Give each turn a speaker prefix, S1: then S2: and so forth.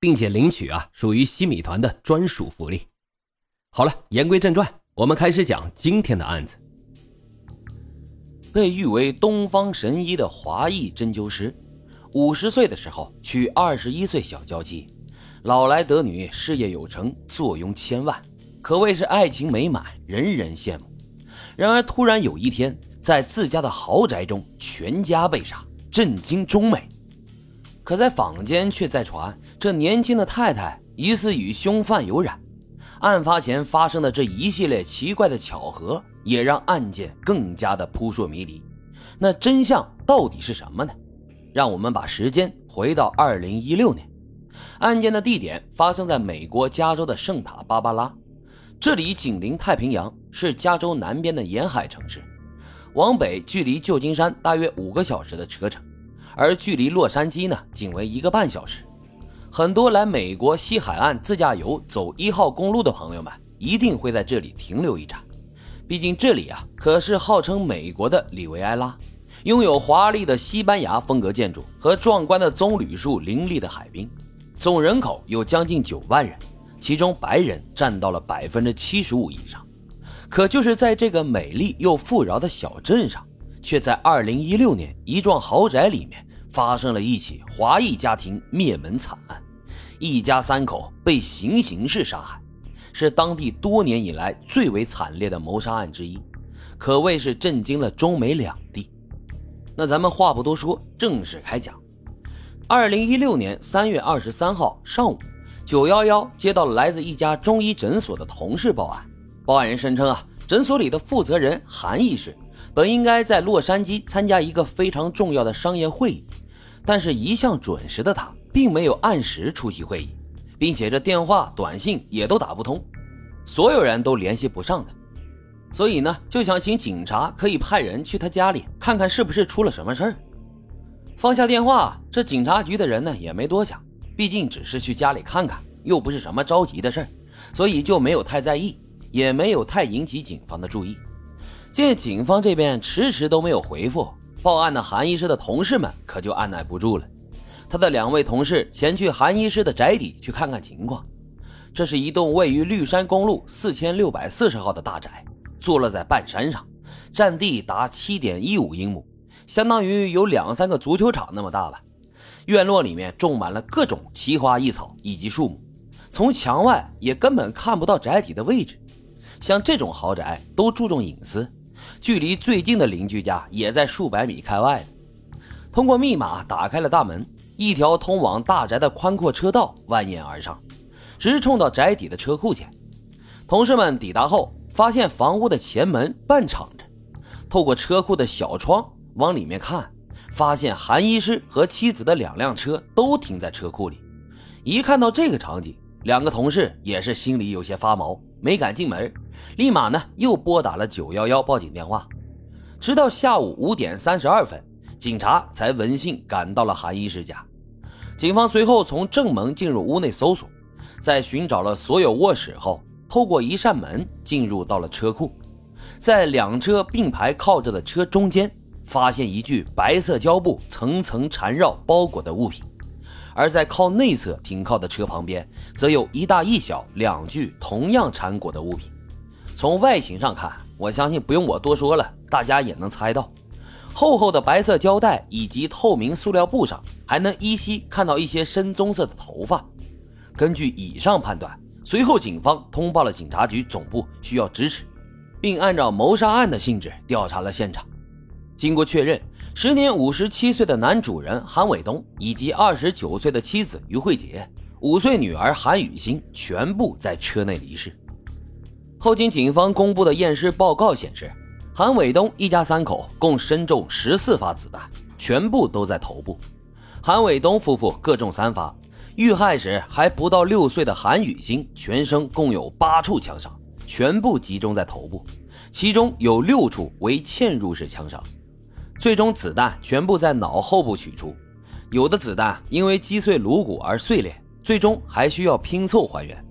S1: 并且领取啊，属于西米团的专属福利。好了，言归正传，我们开始讲今天的案子。
S2: 被誉为东方神医的华裔针灸师，五十岁的时候娶二十一岁小娇妻，老来得女，事业有成，坐拥千万，可谓是爱情美满，人人羡慕。然而，突然有一天，在自家的豪宅中，全家被杀，震惊中美。可在坊间却在传，这年轻的太太疑似与凶犯有染。案发前发生的这一系列奇怪的巧合，也让案件更加的扑朔迷离。那真相到底是什么呢？让我们把时间回到二零一六年，案件的地点发生在美国加州的圣塔芭芭拉，这里紧邻太平洋，是加州南边的沿海城市，往北距离旧金山大约五个小时的车程。而距离洛杉矶呢，仅为一个半小时。很多来美国西海岸自驾游、走一号公路的朋友们，一定会在这里停留一站。毕竟这里啊，可是号称美国的里维埃拉，拥有华丽的西班牙风格建筑和壮观的棕榈树林立的海滨。总人口有将近九万人，其中白人占到了百分之七十五以上。可就是在这个美丽又富饶的小镇上，却在二零一六年一幢豪宅里面。发生了一起华裔家庭灭门惨案，一家三口被行刑式杀害，是当地多年以来最为惨烈的谋杀案之一，可谓是震惊了中美两地。那咱们话不多说，正式开讲。二零一六年三月二十三号上午，九幺幺接到了来自一家中医诊所的同事报案，报案人声称啊，诊所里的负责人韩医师本应该在洛杉矶参加一个非常重要的商业会议。但是，一向准时的他并没有按时出席会议，并且这电话、短信也都打不通，所有人都联系不上他，所以呢，就想请警察可以派人去他家里看看是不是出了什么事儿。放下电话，这警察局的人呢也没多想，毕竟只是去家里看看，又不是什么着急的事儿，所以就没有太在意，也没有太引起警方的注意。见警方这边迟迟都没有回复。报案的韩医师的同事们可就按耐不住了，他的两位同事前去韩医师的宅邸去看看情况。这是一栋位于绿山公路四千六百四十号的大宅，坐落在半山上，占地达七点一五英亩，相当于有两三个足球场那么大吧。院落里面种满了各种奇花异草以及树木，从墙外也根本看不到宅邸的位置。像这种豪宅都注重隐私。距离最近的邻居家也在数百米开外。通过密码打开了大门，一条通往大宅的宽阔车道蜿蜒而上，直冲到宅邸的车库前。同事们抵达后，发现房屋的前门半敞着，透过车库的小窗往里面看，发现韩医师和妻子的两辆车都停在车库里。一看到这个场景，两个同事也是心里有些发毛，没敢进门。立马呢，又拨打了九幺幺报警电话，直到下午五点三十二分，警察才闻讯赶到了韩医师家。警方随后从正门进入屋内搜索，在寻找了所有卧室后，透过一扇门进入到了车库，在两车并排靠着的车中间，发现一具白色胶布层层缠绕包裹的物品，而在靠内侧停靠的车旁边，则有一大一小两具同样缠裹的物品。从外形上看，我相信不用我多说了，大家也能猜到，厚厚的白色胶带以及透明塑料布上，还能依稀看到一些深棕色的头发。根据以上判断，随后警方通报了警察局总部需要支持，并按照谋杀案的性质调查了现场。经过确认，时年五十七岁的男主人韩伟东以及二十九岁的妻子于慧杰、五岁女儿韩雨欣全部在车内离世。后经警方公布的验尸报告显示，韩伟东一家三口共身中十四发子弹，全部都在头部。韩伟东夫妇各中三发，遇害时还不到六岁的韩雨欣，全身共有八处枪伤，全部集中在头部，其中有六处为嵌入式枪伤。最终，子弹全部在脑后部取出，有的子弹因为击碎颅骨而碎裂，最终还需要拼凑还原。